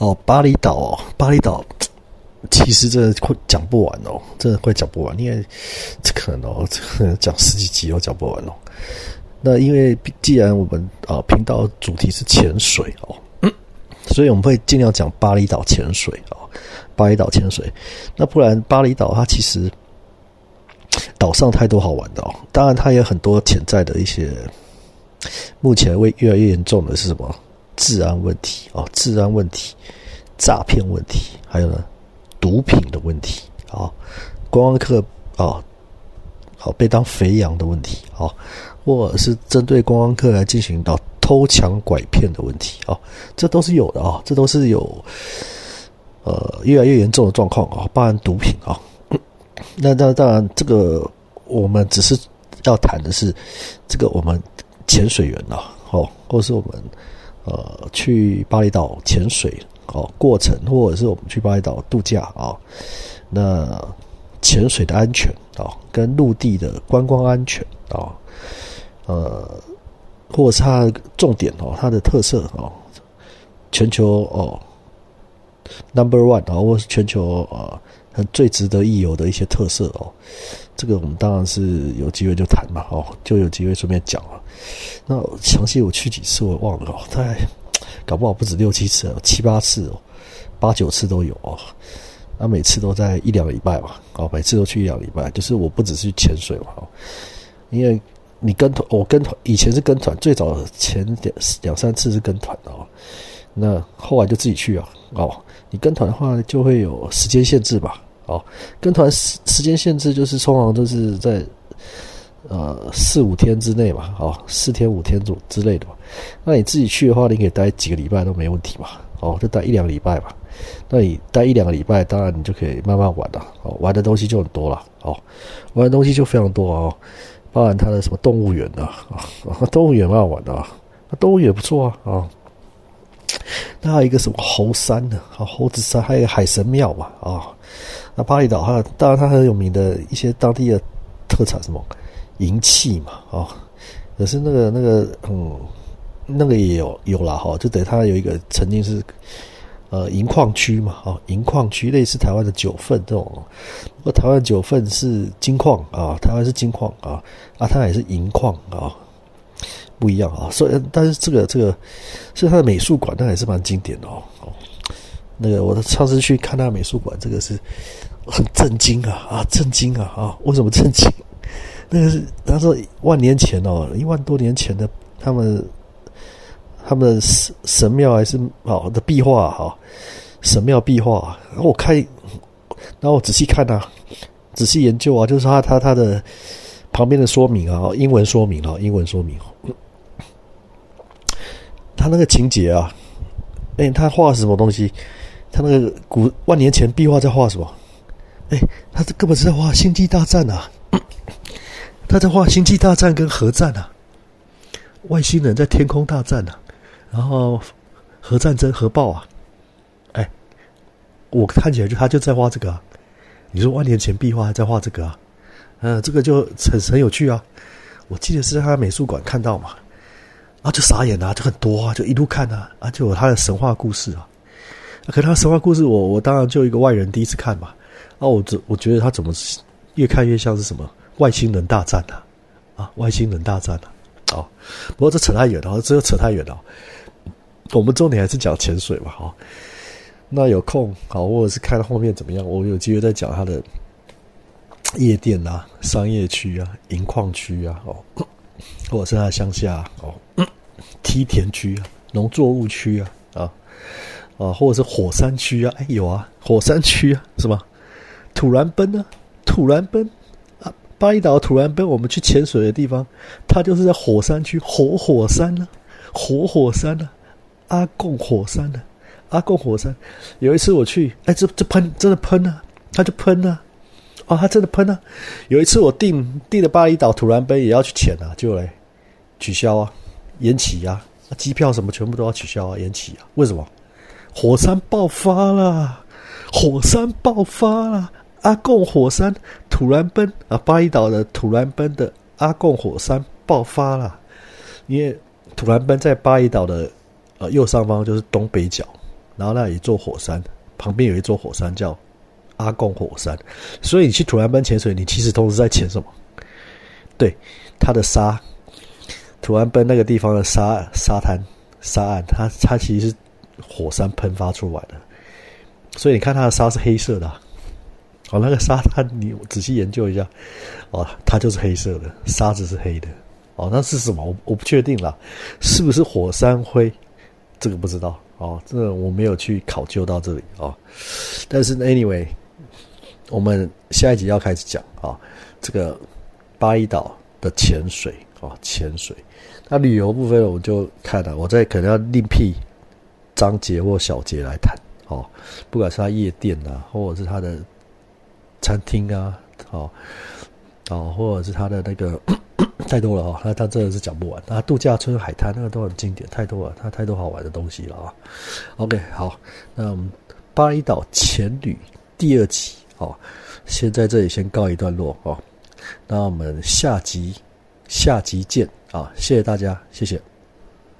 哦，巴厘岛哦，巴厘岛，其实这快讲不完哦，真的快讲不完，因为这可能哦，这讲十几集都讲不完哦。那因为既然我们啊频道主题是潜水哦，所以我们会尽量讲巴厘岛潜水啊，巴厘岛潜水。那不然巴厘岛它其实岛上太多好玩的哦，当然它也有很多潜在的一些，目前会越来越严重的是什么？治安问题哦，治安问题、诈骗问题，还有呢毒品的问题啊，观光客啊，好被当肥羊的问题啊。或者是针对观光客来进行到偷抢拐骗的问题啊，这都是有的啊，这都是有呃越来越严重的状况啊，包含毒品啊。那那当然，这个我们只是要谈的是这个我们潜水员啊，哦，或是我们呃去巴厘岛潜水哦过程，或者是我们去巴厘岛度假啊，那潜水的安全啊，跟陆地的观光安全啊。呃，或者是它的重点哦，它的特色哦，全球哦，number one 啊，或是全球啊，很最值得一游的一些特色哦，这个我们当然是有机会就谈嘛，哦，就有机会顺便讲了。那详细我去几次我忘了哦，大概搞不好不止六七次，七八次哦，八九次都有哦。那每次都在一两个礼拜嘛，哦，每次都去一两个礼拜，就是我不只是潜水嘛，哦，因为。你跟团，我跟团以前是跟团，最早前两两三次是跟团哦。那后来就自己去啊。哦，你跟团的话就会有时间限制吧？哦，跟团时时间限制就是通常都是在呃四五天之内嘛。哦，四天五天左之类的嘛。那你自己去的话，你可以待几个礼拜都没问题嘛。哦，就待一两个礼拜吧。那你待一两个礼拜，当然你就可以慢慢玩了。哦，玩的东西就很多了。哦，玩的东西就非常多哦。包含它的什么动物园啊，动物园蛮好玩的啊，那动物园不错啊啊。那还有一个什么猴山呢？啊，猴子山，还有海神庙嘛啊。那巴厘岛它当然它很有名的一些当地的特产，什么银器嘛啊。可是那个那个嗯，那个也有有了哈，就等于它有一个曾经是。呃，银矿区嘛，哦，银矿区类似台湾的九份这种，不过台湾九份是金矿啊，台湾是金矿啊，啊，它也是银矿啊，不一样啊。所以，但是这个这个，是它的美术馆，那也是蛮经典的哦。哦，那个我上次去看那美术馆，这个是很震惊啊啊，震惊啊啊！为什么震惊？那个是他说万年前哦，一万多年前的他们。他们的神神庙还是哦的壁画哈，神庙壁画，然后我看，然后我仔细看呐，仔细研究啊，就是他他他的旁边的说明啊，英文说明啊，英文说明，他那个情节啊，哎，他画什么东西？他那个古万年前壁画在画什么？哎，他这根本是在画星际大战啊！他在画星际大战跟核战啊，外星人在天空大战啊！然后核战争核爆啊！哎，我看起来就他就在画这个。你说万年前壁画还在画这个啊？嗯，这个就很很有趣啊！我记得是在他美术馆看到嘛，啊，就傻眼啊，就很多啊，就一路看啊，啊，就有他的神话故事啊。可他神话故事，我我当然就一个外人第一次看嘛，啊，我我觉得他怎么越看越像是什么外星人大战啊？啊，外星人大战啊！哦，不过这扯太远了，这又扯太远了。我们重点还是讲潜水吧，哈。那有空好，或者是看后面怎么样，我有机会再讲它的夜店啊、商业区啊、银矿区啊，哦，或者是它乡下哦、梯田区啊、农作物区啊，啊啊，或者是火山区啊，哎有啊，火山区啊，是吗？土然奔啊，土然奔，巴厘岛土然奔，我们去潜水的地方，它就是在火山区，活火山呢，活火山呢。阿贡火山呢？阿贡火山，有一次我去，哎，这这喷真的喷啊，它就喷啊，哦，它真的喷啊。有一次我订订了巴厘岛土然杯也要去潜啊，就来取消啊，延期啊，机票什么全部都要取消啊，延期啊。为什么？火山爆发了，火山爆发了，阿贡火山土然奔啊，巴厘岛的土然奔的阿贡火山爆发了，因为土然奔在巴厘岛的。呃，右上方就是东北角，然后那一座火山，旁边有一座火山叫阿贡火山，所以你去土兰奔潜水，你其实同时在潜什么？对，它的沙，土兰奔那个地方的沙沙滩沙岸，它它其实是火山喷发出来的，所以你看它的沙是黑色的，哦，那个沙滩你仔细研究一下，哦，它就是黑色的，沙子是黑的。哦，那是什么？我我不确定了，是不是火山灰？这个不知道哦，这个我没有去考究到这里哦。但是 anyway，我们下一集要开始讲啊，这个巴厘岛的潜水哦，潜水。那旅游部分我就看了，我再可能要另辟章节或小节来谈哦。不管是它夜店啊，或者是它的餐厅啊，哦哦，或者是它的那个。太多了哦，那他真的是讲不完。那度假村、海滩那个都很经典，太多了，它太多好玩的东西了啊。OK，好，那我们巴厘岛前旅第二集哦，先在这里先告一段落哦。那我们下集下集见啊！谢谢大家，谢谢。